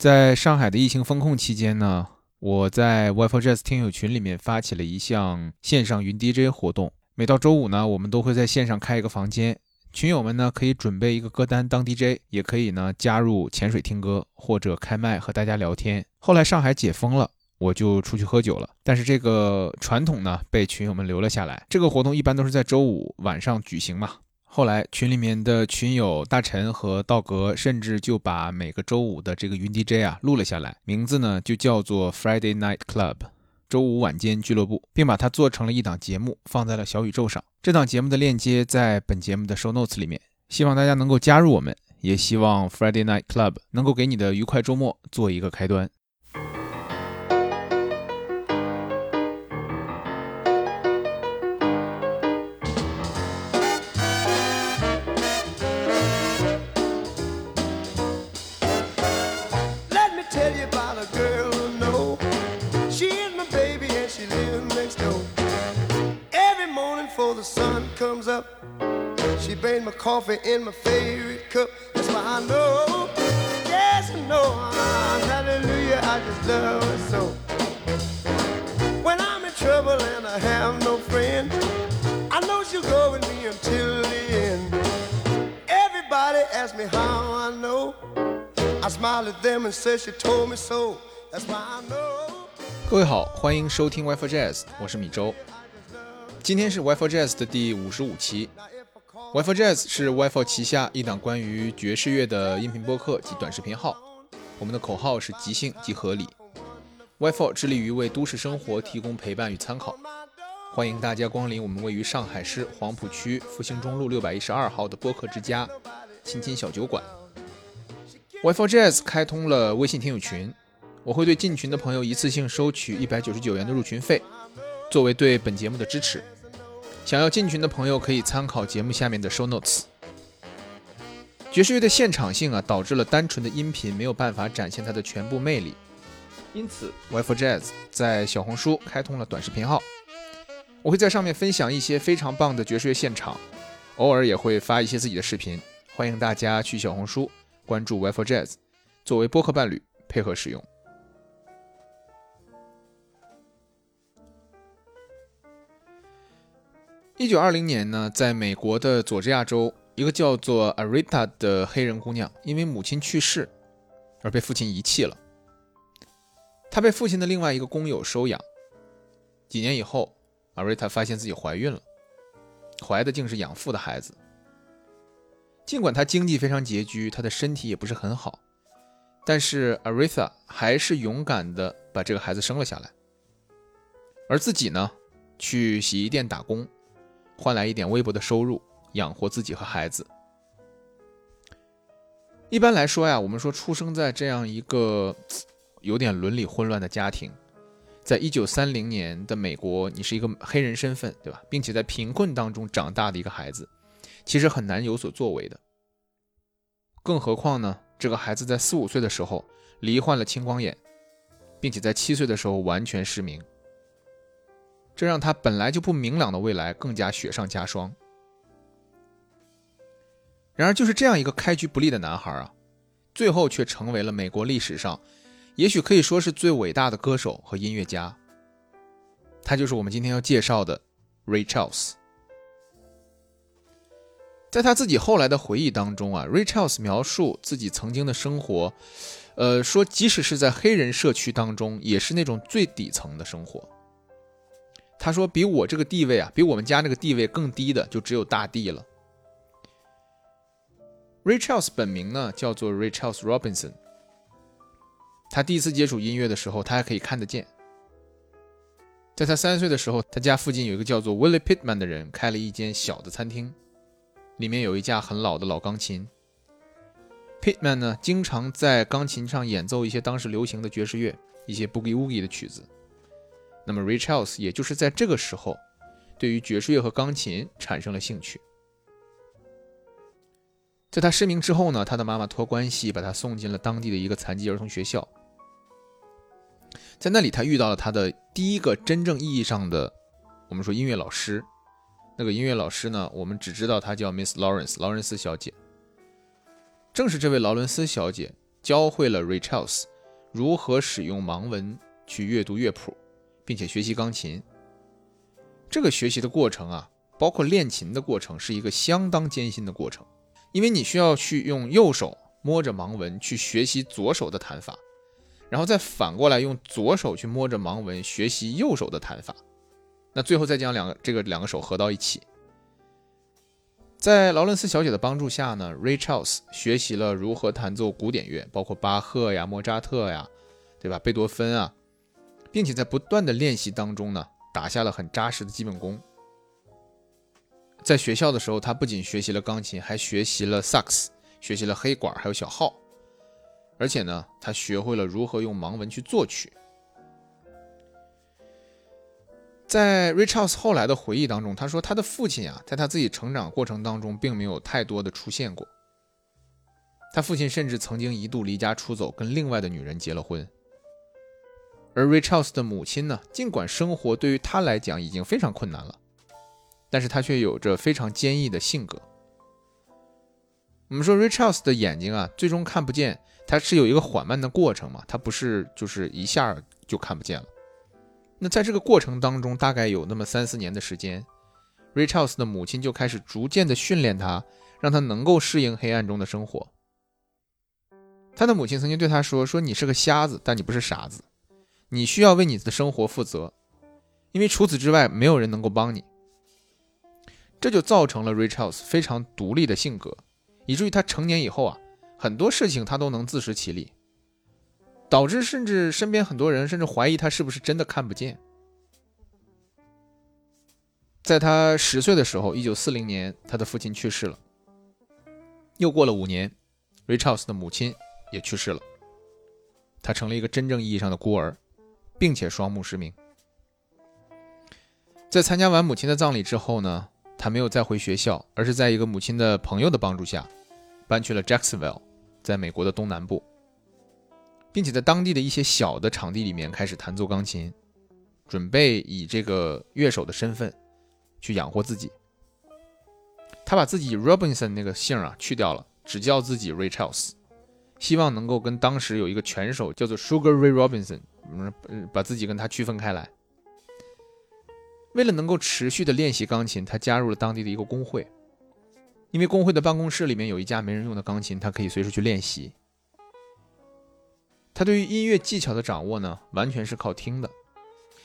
在上海的疫情封控期间呢，我在 Wi-Fi Jazz 听友群里面发起了一项线上云 DJ 活动。每到周五呢，我们都会在线上开一个房间，群友们呢可以准备一个歌单当 DJ，也可以呢加入潜水听歌或者开麦和大家聊天。后来上海解封了，我就出去喝酒了，但是这个传统呢被群友们留了下来。这个活动一般都是在周五晚上举行嘛。后来群里面的群友大陈和道格甚至就把每个周五的这个云 DJ 啊录了下来，名字呢就叫做 Friday Night Club，周五晚间俱乐部，并把它做成了一档节目放在了小宇宙上。这档节目的链接在本节目的 show notes 里面，希望大家能够加入我们，也希望 Friday Night Club 能够给你的愉快周末做一个开端。coffee in my favorite cup. That's why I know, yes, I know, hallelujah, I just love it so. When I'm in trouble and I have no friend, I know she'll go with me until the end. Everybody asks me how I know. I smile at them and say she told me so. That's why I know. 各位好，欢迎收听 WiFi Jazz，我是米周。 今天是 WiFi Jazz 的第五十五期。WiFi Jazz 是 WiFi 旗下一档关于爵士乐的音频播客及短视频号。我们的口号是即兴即合理。WiFi 致力于为都市生活提供陪伴与参考。欢迎大家光临我们位于上海市黄浦区复兴中路六百一十二号的播客之家——亲亲小酒馆。WiFi Jazz 开通了微信听友群，我会对进群的朋友一次性收取一百九十九元的入群费，作为对本节目的支持。想要进群的朋友可以参考节目下面的 show notes。爵士乐的现场性啊，导致了单纯的音频没有办法展现它的全部魅力，因此 w i f e Jazz 在小红书开通了短视频号，我会在上面分享一些非常棒的爵士乐现场，偶尔也会发一些自己的视频，欢迎大家去小红书关注 w i f e Jazz，作为播客伴侣配合使用。一九二零年呢，在美国的佐治亚州，一个叫做 Arita 的黑人姑娘，因为母亲去世而被父亲遗弃了。她被父亲的另外一个工友收养。几年以后，Arita 发现自己怀孕了，怀的竟是养父的孩子。尽管她经济非常拮据，她的身体也不是很好，但是 Arita 还是勇敢的把这个孩子生了下来，而自己呢，去洗衣店打工。换来一点微薄的收入，养活自己和孩子。一般来说呀，我们说出生在这样一个有点伦理混乱的家庭，在一九三零年的美国，你是一个黑人身份，对吧？并且在贫困当中长大的一个孩子，其实很难有所作为的。更何况呢，这个孩子在四五岁的时候罹患了青光眼，并且在七岁的时候完全失明。这让他本来就不明朗的未来更加雪上加霜。然而，就是这样一个开局不利的男孩啊，最后却成为了美国历史上，也许可以说是最伟大的歌手和音乐家。他就是我们今天要介绍的 Ray Charles。在他自己后来的回忆当中啊，Ray Charles 描述自己曾经的生活，呃，说即使是在黑人社区当中，也是那种最底层的生活。他说：“比我这个地位啊，比我们家那个地位更低的，就只有大地了。” Ray Charles 本名呢叫做 Ray Charles Robinson。他第一次接触音乐的时候，他还可以看得见。在他三岁的时候，他家附近有一个叫做 Willie Pittman 的人开了一间小的餐厅，里面有一架很老的老钢琴。Pittman 呢经常在钢琴上演奏一些当时流行的爵士乐，一些 Boogie Woogie 的曲子。那么，Ray Charles 也就是在这个时候，对于爵士乐和钢琴产生了兴趣。在他失明之后呢，他的妈妈托关系把他送进了当地的一个残疾儿童学校。在那里，他遇到了他的第一个真正意义上的，我们说音乐老师。那个音乐老师呢，我们只知道她叫 Miss Lawrence，劳伦斯小姐。正是这位劳伦斯小姐，教会了 Ray Charles 如何使用盲文去阅读乐谱，并且学习钢琴。这个学习的过程啊，包括练琴的过程，是一个相当艰辛的过程，因为你需要去用右手摸着盲文去学习左手的弹法，然后再反过来用左手去摸着盲文学习右手的弹法，那最后再将两个这个两个手合到一起。在劳伦斯小姐的帮助下呢，Ray Charles 学习了如何弹奏古典乐，包括巴赫呀、莫扎特呀，对吧？贝多芬啊，并且在不断的练习当中呢，打下了很扎实的基本功。在学校的时候，他不仅学习了钢琴，还学习了萨克斯，学习了黑管，还有小号，而且呢，他学会了如何用盲文去作曲。在 Richards 后来的回忆当中，他说他的父亲啊，在他自己成长过程当中，并没有太多的出现过。他父亲甚至曾经一度离家出走，跟另外的女人结了婚。而 r i c h a r d s 的母亲呢，尽管生活对于他来讲已经非常困难了，但是他却有着非常坚毅的性格。我们说 r i c h a r d s 的眼睛啊，最终看不见，它是有一个缓慢的过程嘛，它不是就是一下就看不见了。那在这个过程当中，大概有那么三四年的时间 r i c h a r d s 的母亲就开始逐渐的训练他，让他能够适应黑暗中的生活。他的母亲曾经对他说：“说你是个瞎子，但你不是傻子，你需要为你的生活负责，因为除此之外没有人能够帮你。”这就造成了 Ray Charles 非常独立的性格，以至于他成年以后啊，很多事情他都能自食其力。导致甚至身边很多人甚至怀疑他是不是真的看不见。在他十岁的时候，一九四零年，他的父亲去世了。又过了五年，Ray Charles 的母亲也去世了。他成了一个真正意义上的孤儿，并且双目失明。在参加完母亲的葬礼之后呢，他没有再回学校，而是在一个母亲的朋友的帮助下，搬去了 Jacksonville，在美国的东南部。并且在当地的一些小的场地里面开始弹奏钢琴，准备以这个乐手的身份去养活自己。他把自己 Robinson 那个姓啊去掉了，只叫自己 Ray Charles，希望能够跟当时有一个拳手叫做 Sugar Ray Robinson，嗯，把自己跟他区分开来。为了能够持续的练习钢琴，他加入了当地的一个工会，因为工会的办公室里面有一架没人用的钢琴，他可以随时去练习。他对于音乐技巧的掌握呢，完全是靠听的。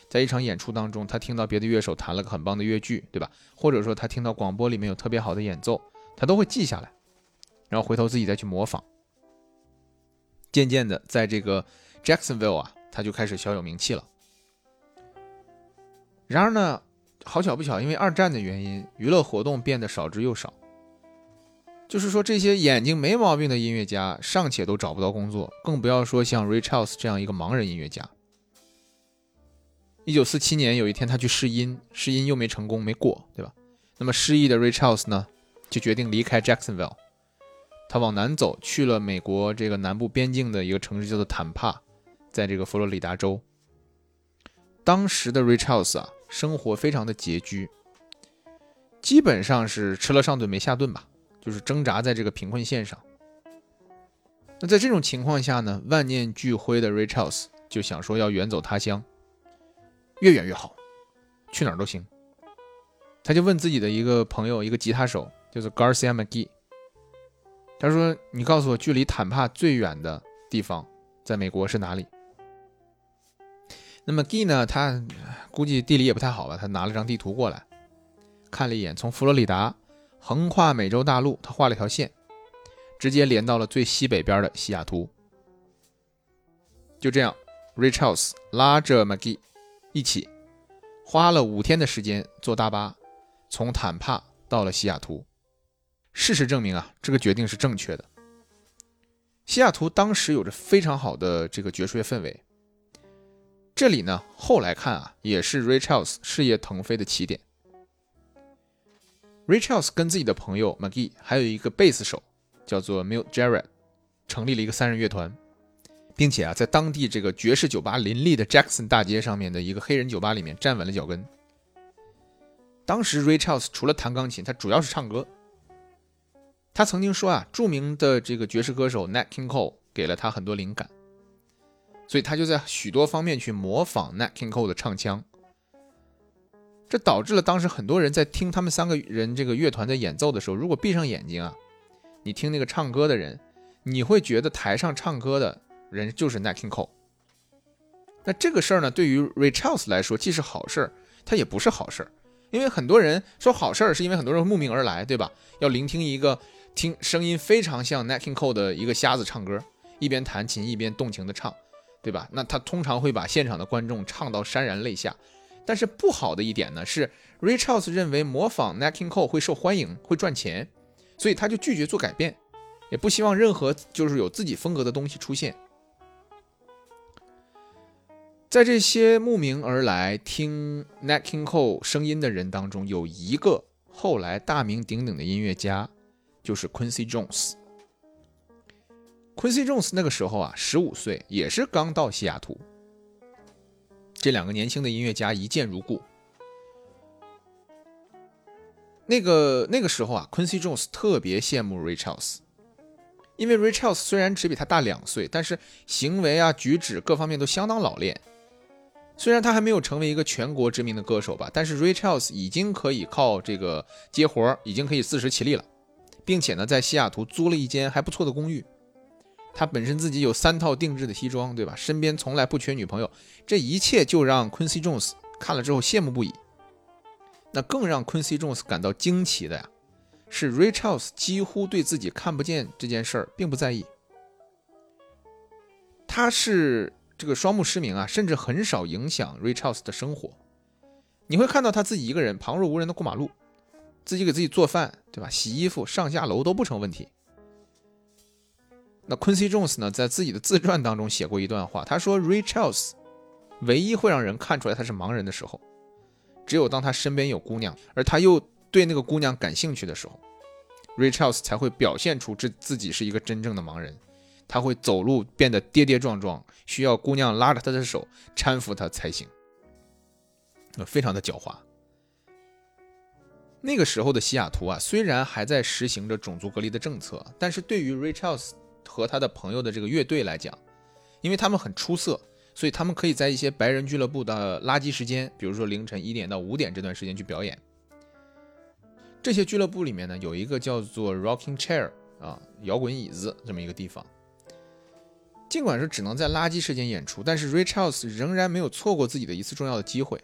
在一场演出当中，他听到别的乐手弹了个很棒的乐句，对吧？或者说他听到广播里面有特别好的演奏，他都会记下来，然后回头自己再去模仿。渐渐的，在这个 Jacksonville 啊，他就开始小有名气了。然而呢，好巧不巧，因为二战的原因，娱乐活动变得少之又少。就是说，这些眼睛没毛病的音乐家尚且都找不到工作，更不要说像 Ray Charles 这样一个盲人音乐家。一九四七年有一天，他去试音，试音又没成功，没过，对吧？那么失意的 Ray Charles 呢，就决定离开 Jacksonville，他往南走，去了美国这个南部边境的一个城市，叫做坦帕，在这个佛罗里达州。当时的 richards 啊，生活非常的拮据，基本上是吃了上顿没下顿吧。就是挣扎在这个贫困线上。那在这种情况下呢，万念俱灰的 richards 就想说要远走他乡，越远越好，去哪儿都行。他就问自己的一个朋友，一个吉他手，叫做 Garcia McGee。他说：“你告诉我，距离坦帕最远的地方在美国是哪里？”那么 Gee 呢，他估计地理也不太好吧，他拿了张地图过来，看了一眼，从佛罗里达。横跨美洲大陆，他画了一条线，直接连到了最西北边的西雅图。就这样，Richards 拉着 McGee 一起，花了五天的时间坐大巴，从坦帕到了西雅图。事实证明啊，这个决定是正确的。西雅图当时有着非常好的这个爵士乐氛围，这里呢，后来看啊，也是 Ray Charles 事业腾飞的起点。Ray Charles 跟自己的朋友 McGee，还有一个贝斯手叫做 Milt Jarrett，成立了一个三人乐团，并且啊，在当地这个爵士酒吧林立的 Jackson 大街上面的一个黑人酒吧里面站稳了脚跟。当时 Ray Charles 除了弹钢琴，他主要是唱歌。他曾经说啊，著名的这个爵士歌手 Nat King Cole 给了他很多灵感，所以他就在许多方面去模仿 Nat King Cole 的唱腔。这导致了当时很多人在听他们三个人这个乐团在演奏的时候，如果闭上眼睛啊，你听那个唱歌的人，你会觉得台上唱歌的人就是 Nat King Cole。那这个事儿呢，对于 Ray Charles 来说既是好事儿，它也不是好事儿，因为很多人说好事儿，是因为很多人慕名而来，对吧？要聆听一个听声音非常像 Nat King Cole 的一个瞎子唱歌，一边弹琴一边动情的唱，对吧？那他通常会把现场的观众唱到潸然泪下。但是不好的一点呢，是 Richards 认为模仿 Nat King Cole 会受欢迎，会赚钱，所以他就拒绝做改变，也不希望任何就是有自己风格的东西出现。在这些慕名而来听 Nat King Cole 声音的人当中，有一个后来大名鼎鼎的音乐家，就是 Quincy Jones。Quincy Jones 那个时候啊，十五岁，也是刚到西雅图。这两个年轻的音乐家一见如故。那个那个时候啊，Quincy Jones 特别羡慕 r i c h a r s 因为 r i c h a r s 虽然只比他大两岁，但是行为啊、举止各方面都相当老练。虽然他还没有成为一个全国知名的歌手吧，但是 r i c h a r s 已经可以靠这个接活儿已经可以自食其力了，并且呢，在西雅图租了一间还不错的公寓。他本身自己有三套定制的西装，对吧？身边从来不缺女朋友，这一切就让 Quincy Jones 看了之后羡慕不已。那更让 Quincy Jones 感到惊奇的呀，是 Ray Charles 几乎对自己看不见这件事儿并不在意。他是。这个双目失明啊，甚至很少影响 Ray Charles 的生活。你会看到他自己一个人旁若无人的过马路，自己给自己做饭，对吧？洗衣服、上下楼都不成问题。那 Quincy Jones 呢，在自己的自传当中写过一段话，他说：“Ray Charles 唯一会让人看出来他是盲人的时候，只有当他身边有姑娘，而他又对那个姑娘感兴趣的时候，Ray Charles 才会表现出这自己是一个真正的盲人。”他会走路变得跌跌撞撞，需要姑娘拉着他的手搀扶他才行，非常的狡猾。那个时候的西雅图啊，虽然还在实行着种族隔离的政策，但是对于 Ray Charles 和他的朋友的这个乐队来讲，因为他们很出色，所以他们可以在一些白人俱乐部的垃圾时间，比如说凌晨一点到五点这段时间去表演。这些俱乐部里面呢，有一个叫做 Rocking Chair 啊，摇滚椅子这么一个地方。尽管是只能在垃圾时间演出，但是 Rich House 仍然没有错过自己的一次重要的机会，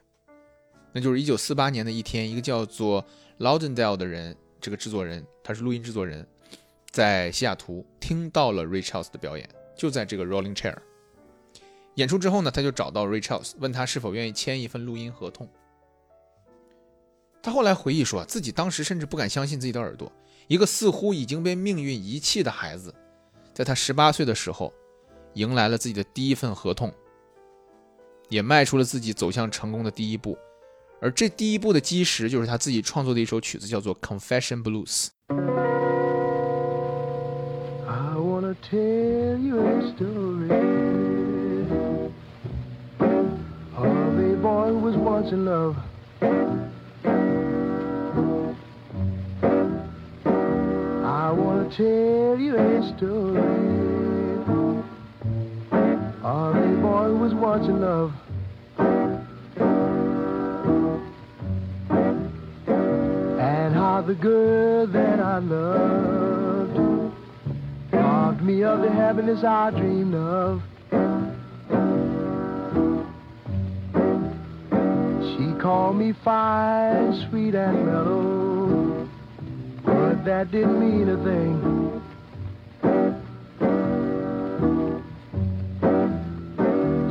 那就是1948年的一天，一个叫做 Lauderdale 的人，这个制作人，他是录音制作人，在西雅图听到了 Ray Charles 的表演，就在这个 Rolling Chair 演出之后呢，他就找到 Ray Charles，问他是否愿意签一份录音合同。他后来回忆说，自己当时甚至不敢相信自己的耳朵，一个似乎已经被命运遗弃的孩子，在他十八岁的时候。迎来了自己的第一份合同，也迈出了自己走向成功的第一步，而这第一步的基石就是他自己创作的一首曲子，叫做《Confession Blues》。tell you a story. Of a boy was once in love. I wanna tell you a story. Of a boy was once in love. And how the girl that I love me of the happiness I dreamed of. She called me fine, sweet, and mellow, but that didn't mean a thing.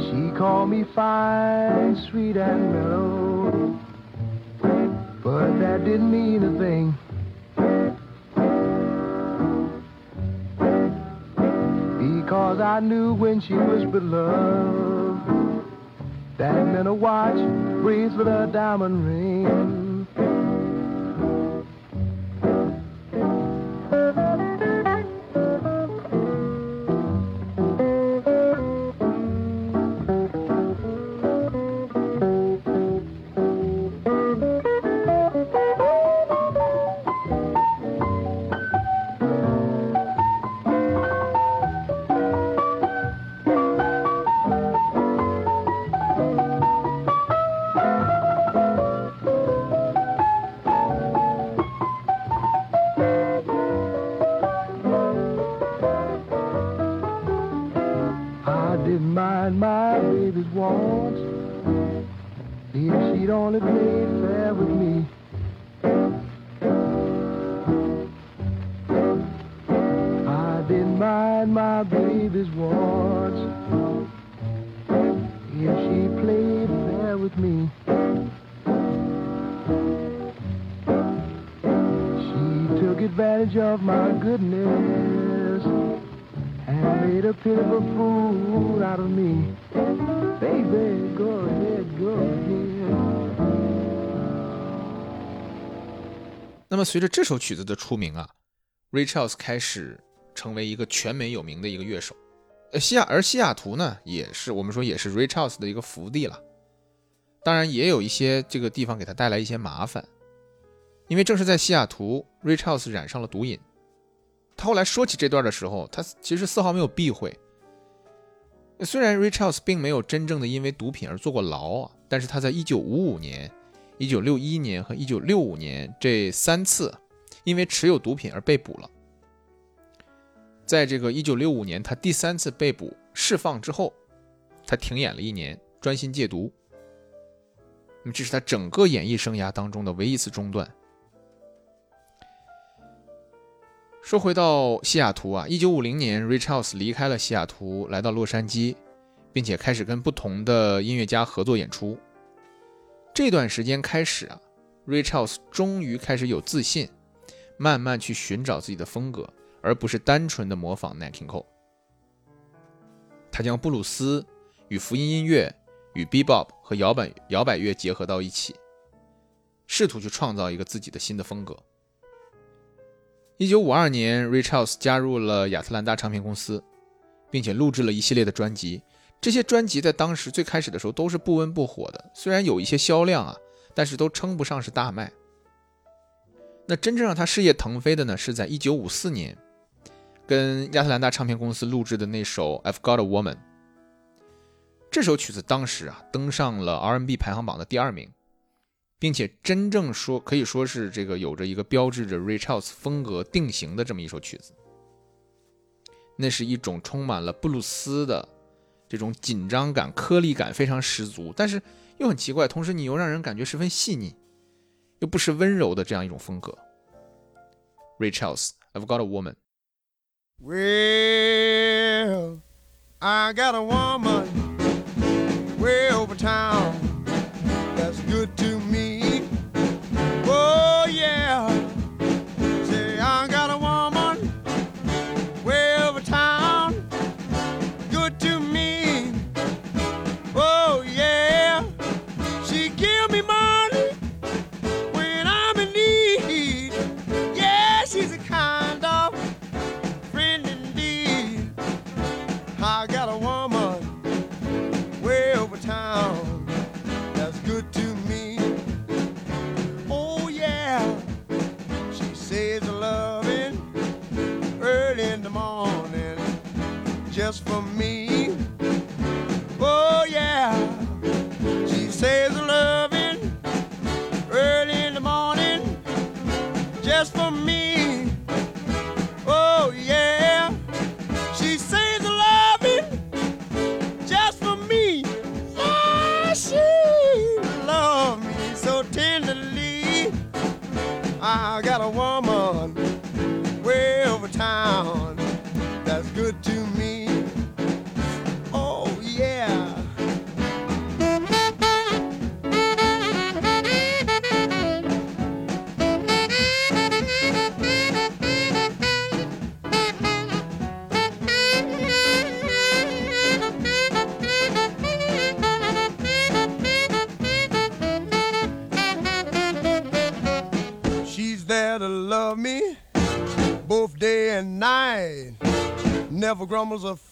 She called me fine, sweet, and mellow. But that didn't mean a thing. Because I knew when she was beloved, that meant a watch, bracelet, a diamond ring. 么随着这首曲子的出名啊，Ray Charles 开始成为一个全美有名的一个乐手。呃，西雅而西雅图呢，也是我们说也是 Ray Charles 的一个福地了。当然，也有一些这个地方给他带来一些麻烦，因为正是在西雅图，Ray Charles 染上了毒瘾。他后来说起这段的时候，他其实丝毫没有避讳。虽然 Ray Charles 并没有真正的因为毒品而坐过牢啊，但是他在1955年、1961年和1965年这三次因为持有毒品而被捕了。在这个1965年，他第三次被捕释放之后，他停演了一年，专心戒毒。那么这是他整个演艺生涯当中的唯一一次中断。说回到西雅图啊，一九五零年，Ray Charles 离开了西雅图，来到洛杉矶，并且开始跟不同的音乐家合作演出。这段时间开始啊，Ray Charles 终于开始有自信，慢慢去寻找自己的风格，而不是单纯的模仿 Nat King Cole。他将布鲁斯与福音音乐、与 Bebop 和摇摆摇摆乐结合到一起，试图去创造一个自己的新的风格。一九五二年，Ray Charles 加入了亚特兰大唱片公司，并且录制了一系列的专辑。这些专辑在当时最开始的时候都是不温不火的，虽然有一些销量啊，但是都称不上是大卖。那真正让他事业腾飞的呢，是在一九五四年，跟亚特兰大唱片公司录制的那首《I've Got a Woman》。这首曲子当时啊，登上了 R&B 排行榜的第二名。并且真正说可以说是这个有着一个标志着 Ray Charles 风格定型的这么一首曲子，那是一种充满了布鲁斯的这种紧张感、颗粒感非常十足，但是又很奇怪，同时你又让人感觉十分细腻，又不失温柔的这样一种风格。Ray Charles，I've got a woman。Well, I got a woman way over town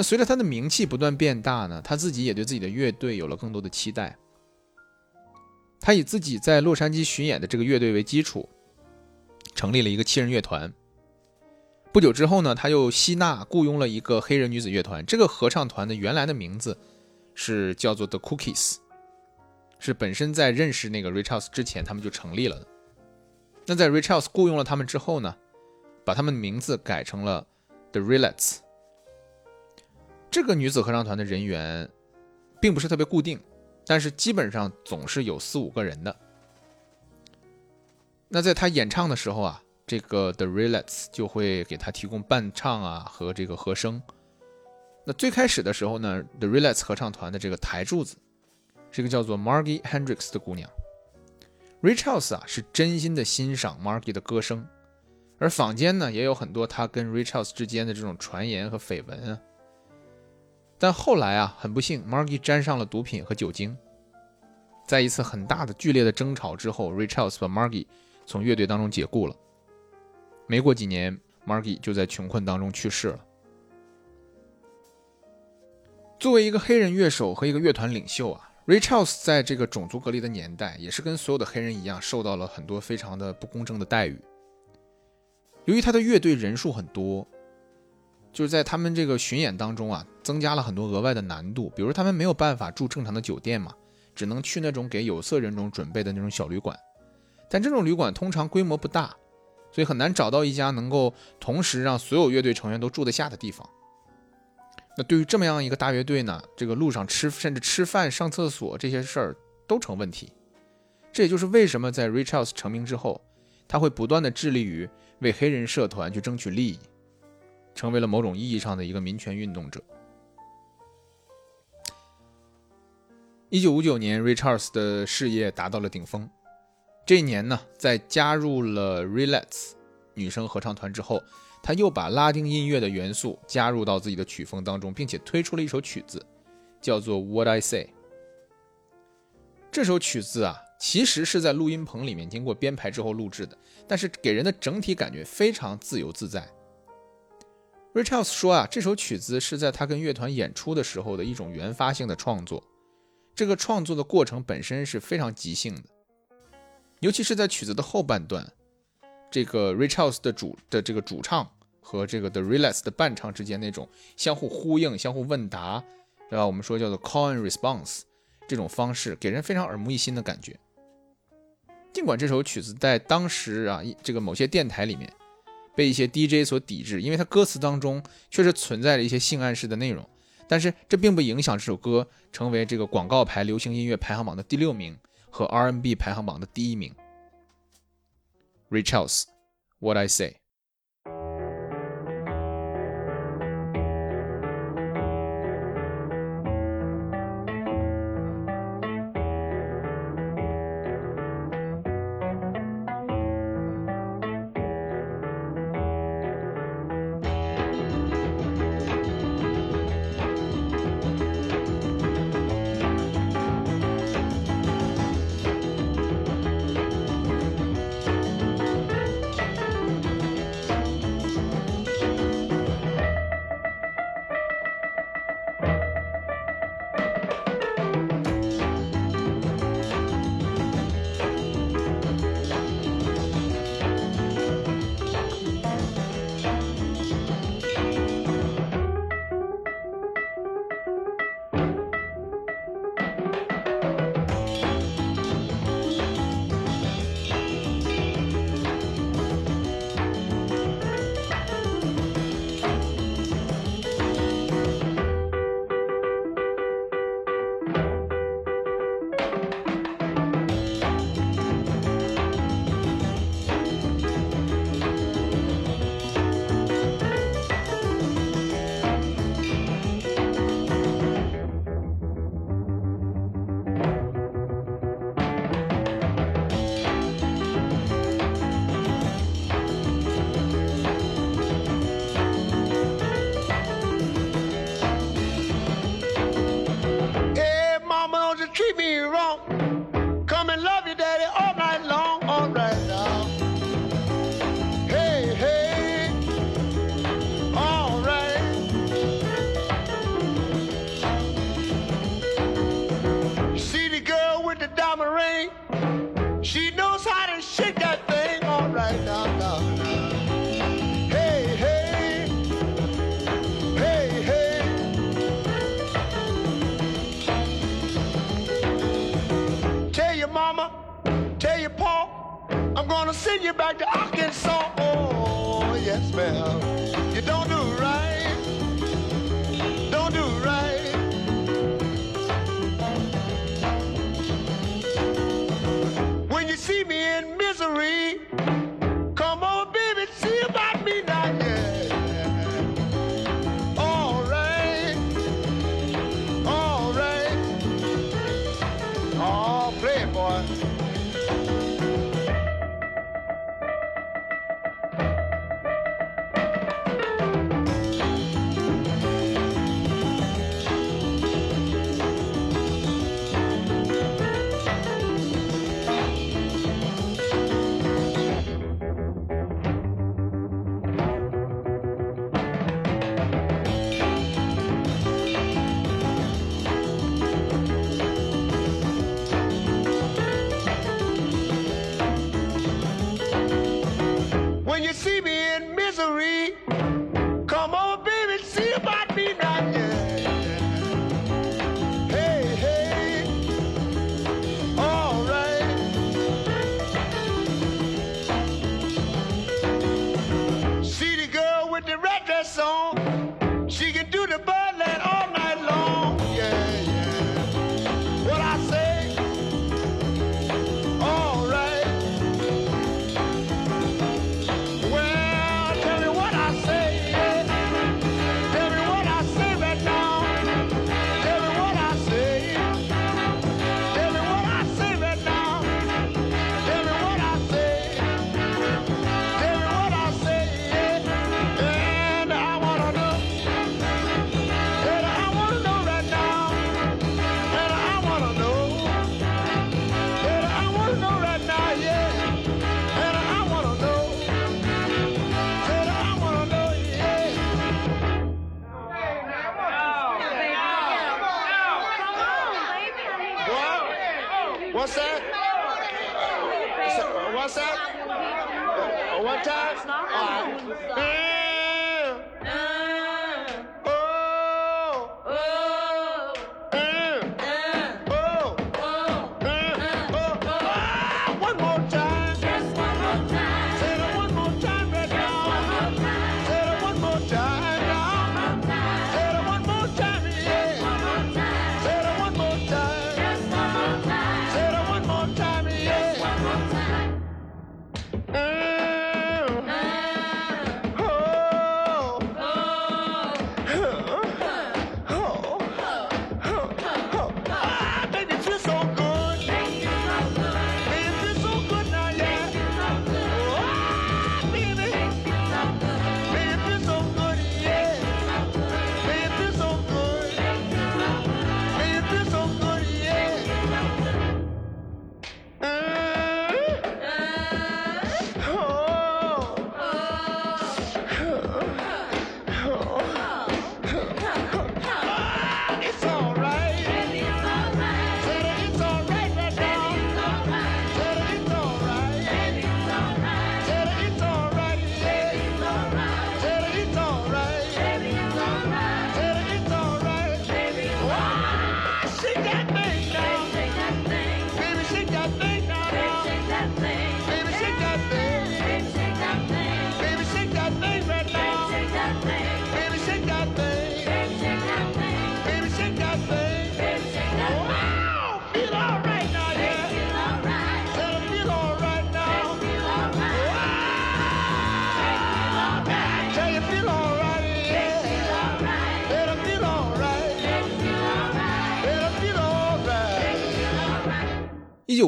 那随着他的名气不断变大呢，他自己也对自己的乐队有了更多的期待。他以自己在洛杉矶巡演的这个乐队为基础，成立了一个七人乐团。不久之后呢，他又吸纳雇佣了一个黑人女子乐团。这个合唱团的原来的名字是叫做 The Cookies，是本身在认识那个 Rich House 之前他们就成立了。那在 Rich House 雇佣了他们之后呢，把他们的名字改成了 The Relax。这个女子合唱团的人员并不是特别固定，但是基本上总是有四五个人的。那在她演唱的时候啊，这个 The Relax 就会给她提供伴唱啊和这个和声。那最开始的时候呢，The Relax 合唱团的这个台柱子是一个叫做 Margie Hendrix 的姑娘。Rich House 啊是真心的欣赏 Margie 的歌声，而坊间呢也有很多他跟 Rich House 之间的这种传言和绯闻啊。但后来啊，很不幸，Margie 沾上了毒品和酒精。在一次很大的、剧烈的争吵之后，Richels 把 Margie 从乐队当中解雇了。没过几年，Margie 就在穷困当中去世了。作为一个黑人乐手和一个乐团领袖啊，Richels 在这个种族隔离的年代，也是跟所有的黑人一样，受到了很多非常的不公正的待遇。由于他的乐队人数很多。就是在他们这个巡演当中啊，增加了很多额外的难度，比如他们没有办法住正常的酒店嘛，只能去那种给有色人种准备的那种小旅馆。但这种旅馆通常规模不大，所以很难找到一家能够同时让所有乐队成员都住得下的地方。那对于这么样一个大乐队呢，这个路上吃甚至吃饭、上厕所这些事儿都成问题。这也就是为什么在 Rich House 成名之后，他会不断的致力于为黑人社团去争取利益。成为了某种意义上的一个民权运动者。一九五九年，Ray Charles 的事业达到了顶峰。这一年呢，在加入了 Relax 女生合唱团之后，他又把拉丁音乐的元素加入到自己的曲风当中，并且推出了一首曲子，叫做《What I Say》。这首曲子啊，其实是在录音棚里面经过编排之后录制的，但是给人的整体感觉非常自由自在。Rich House 说啊，这首曲子是在他跟乐团演出的时候的一种原发性的创作。这个创作的过程本身是非常即兴的，尤其是在曲子的后半段，这个 Rich House 的主的这个主唱和这个 The Relax 的伴唱之间那种相互呼应、相互问答，对吧？我们说叫做 Call and Response 这种方式，给人非常耳目一新的感觉。尽管这首曲子在当时啊，这个某些电台里面。被一些 DJ 所抵制，因为它歌词当中确实存在了一些性暗示的内容，但是这并不影响这首歌成为这个广告牌流行音乐排行榜的第六名和 R&B 排行榜的第一名。Richels，What I Say。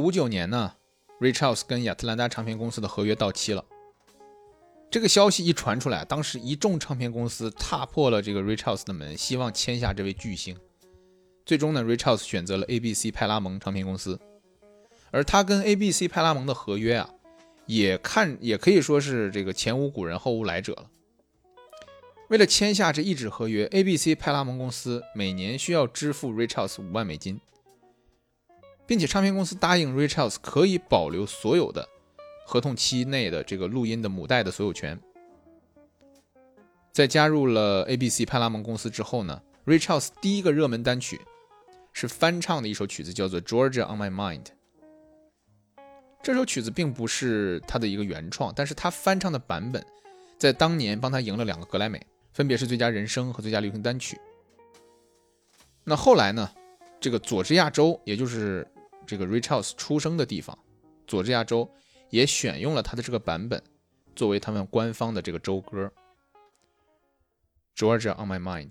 五九年呢 richards 跟亚特兰大唱片公司的合约到期了。这个消息一传出来当时一众唱片公司踏破了这个 richards 的门希望签下这位巨星。最终呢 richards 选择了 abc 派拉蒙唱片公司。而他跟 abc 派拉蒙的合约啊也看也可以说是这个前无古人后无来者了。为了签下这一纸合约 abc 派拉蒙公司每年需要支付 richards 五万美金并且唱片公司答应 Ray Charles 可以保留所有的合同期内的这个录音的母带的所有权。在加入了 ABC 派拉蒙公司之后呢，Ray Charles 第一个热门单曲是翻唱的一首曲子，叫做《Georgia on My Mind》。这首曲子并不是他的一个原创，但是他翻唱的版本在当年帮他赢了两个格莱美，分别是最佳人声和最佳流行单曲。那后来呢，这个佐治亚州，也就是这个 Rich House 出生的地方，佐治亚州也选用了他的这个版本作为他们官方的这个州歌。Georgia on my mind。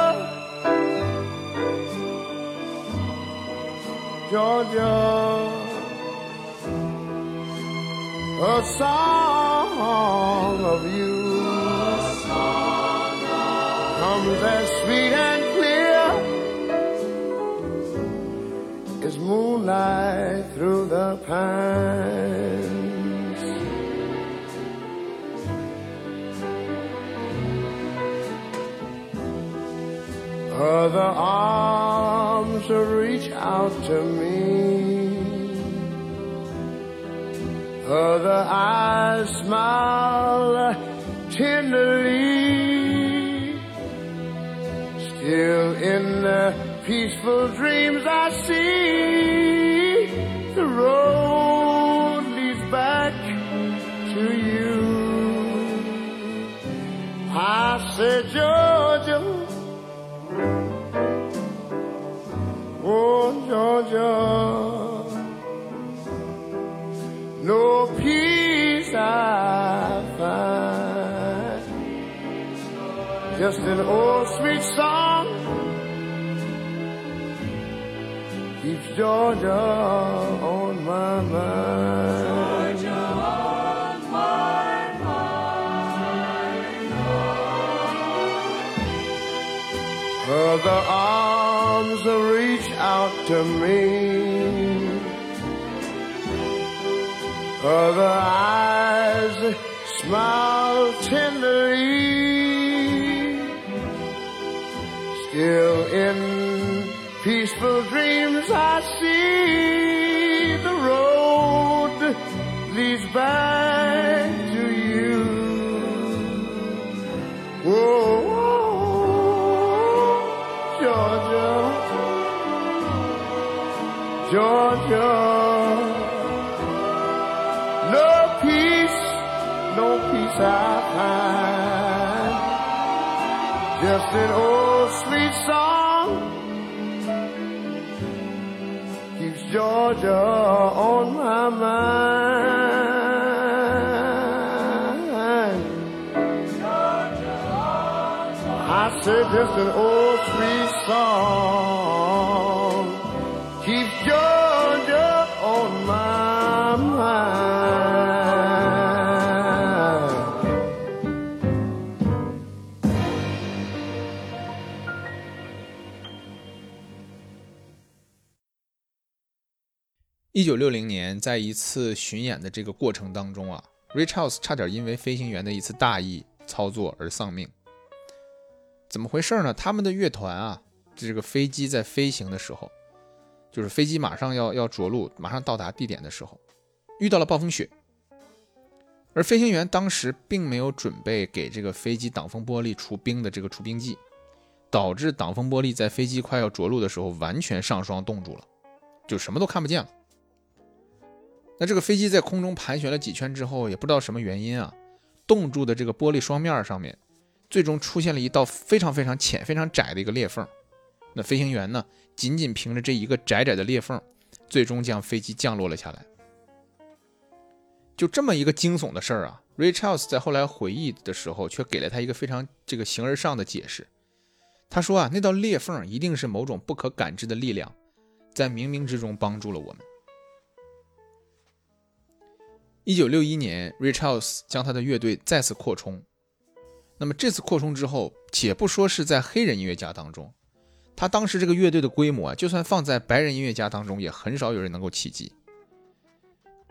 Georgia, a song of you comes as sweet and clear as moonlight through the pines. Other arms reach out to me. Eyes smile tenderly. Still in the peaceful dreams Just an old sweet song keeps Georgia on my mind. I said just an old sweet song 九六零年，在一次巡演的这个过程当中啊，Rich House 差点因为飞行员的一次大意操作而丧命。怎么回事呢？他们的乐团啊，这个飞机在飞行的时候，就是飞机马上要要着陆，马上到达地点的时候，遇到了暴风雪，而飞行员当时并没有准备给这个飞机挡风玻璃除冰的这个除冰剂，导致挡风玻璃在飞机快要着陆的时候完全上霜冻住了，就什么都看不见了。那这个飞机在空中盘旋了几圈之后，也不知道什么原因啊，冻住的这个玻璃双面上面，最终出现了一道非常非常浅、非常窄的一个裂缝。那飞行员呢，仅仅凭着这一个窄窄的裂缝，最终将飞机降落了下来。就这么一个惊悚的事儿啊，Ray Charles 在后来回忆的时候，却给了他一个非常这个形而上的解释。他说啊，那道裂缝一定是某种不可感知的力量，在冥冥之中帮助了我们。一九六一年，Ray Charles 将他的乐队再次扩充。那么这次扩充之后，且不说是在黑人音乐家当中，他当时这个乐队的规模啊，就算放在白人音乐家当中，也很少有人能够企及。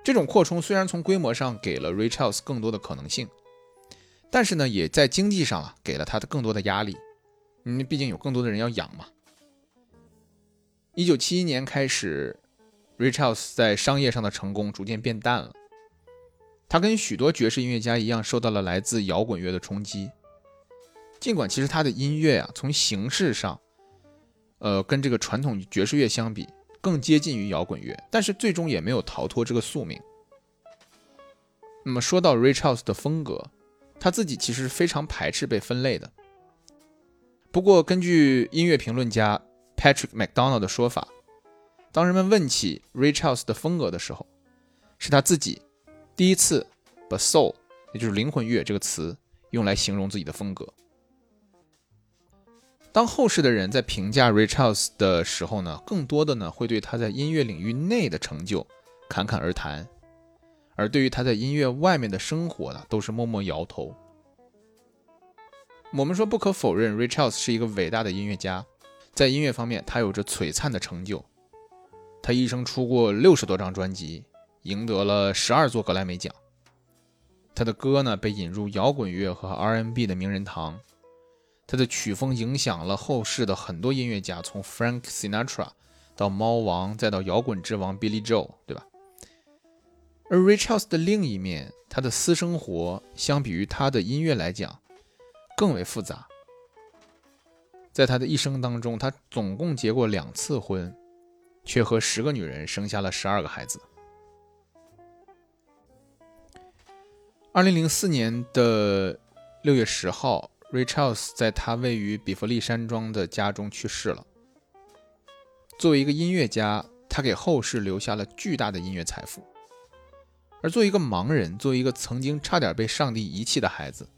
这种扩充虽然从规模上给了 Ray Charles 更多的可能性，但是呢，也在经济上啊给了他的更多的压力，因为毕竟有更多的人要养嘛。一九七一年开始，Ray Charles 在商业上的成功逐渐变淡了。他跟许多爵士音乐家一样，受到了来自摇滚乐的冲击。尽管其实他的音乐啊，从形式上，呃，跟这个传统爵士乐相比更接近于摇滚乐，但是最终也没有逃脱这个宿命。那么说到 r i c h a r s 的风格，他自己其实非常排斥被分类的。不过，根据音乐评论家 Patrick McDonald 的说法，当人们问起 r i c h a r s 的风格的时候，是他自己。第一次把 soul，也就是灵魂乐这个词用来形容自己的风格。当后世的人在评价 r i c h a r d s 的时候呢，更多的呢会对他在音乐领域内的成就侃侃而谈，而对于他在音乐外面的生活呢，都是默默摇头。我们说不可否认 r i c h a r d s 是一个伟大的音乐家，在音乐方面他有着璀璨的成就，他一生出过六十多张专辑。赢得了十二座格莱美奖。他的歌呢被引入摇滚乐和 R&B 的名人堂。他的曲风影响了后世的很多音乐家，从 Frank Sinatra 到猫王，再到摇滚之王 Billy Joel，对吧？而 Ray Charles 的另一面，他的私生活相比于他的音乐来讲更为复杂。在他的一生当中，他总共结过两次婚，却和十个女人生下了十二个孩子。二零零四年的六月十号，Ray Charles 在他位于比弗利山庄的家中去世了。作为一个音乐家，他给后世留下了巨大的音乐财富；而作为一个盲人，作为一个曾经差点被上帝遗弃的孩子，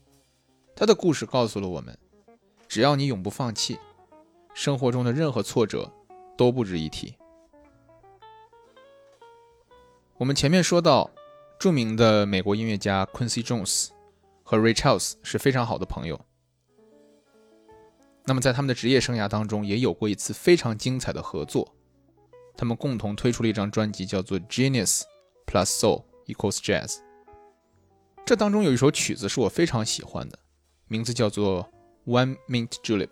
他的故事告诉了我们：只要你永不放弃，生活中的任何挫折都不值一提。我们前面说到。著名的美国音乐家 Quincy Jones 和 Ray Charles 是非常好的朋友。那么在他们的职业生涯当中，也有过一次非常精彩的合作。他们共同推出了一张专辑，叫做《Genius Plus Soul Equals Jazz》。这当中有一首曲子是我非常喜欢的，名字叫做《One Mint Julep》。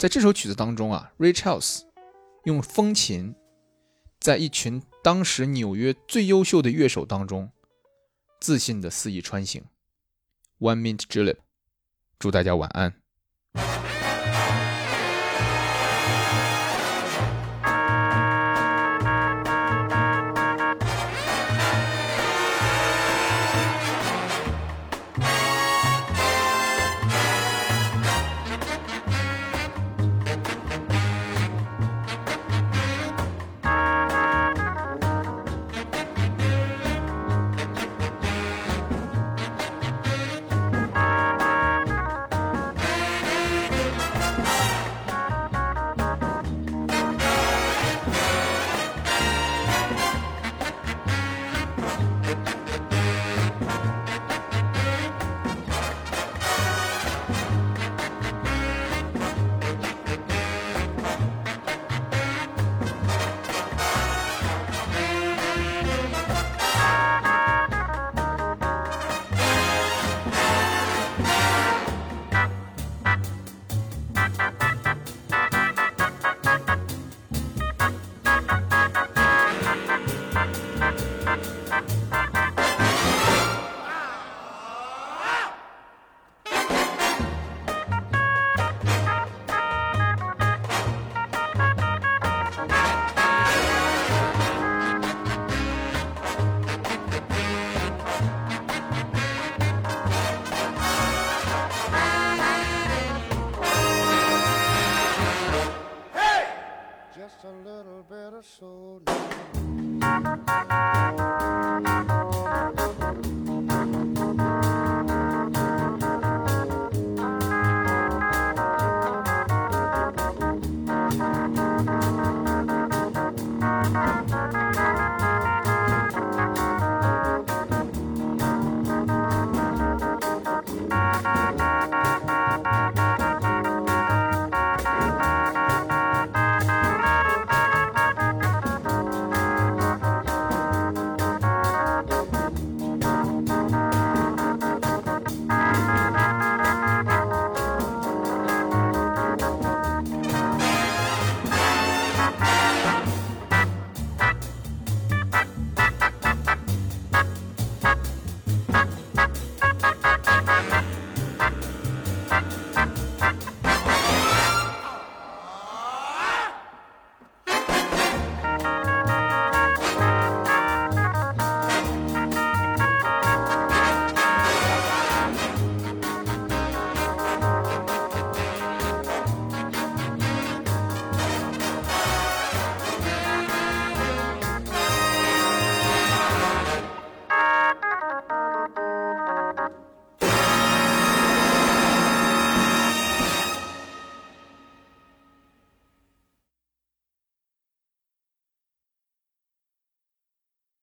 在这首曲子当中啊，Ray Charles 用风琴。在一群当时纽约最优秀的乐手当中，自信的肆意穿行。One Mint Julep，祝大家晚安。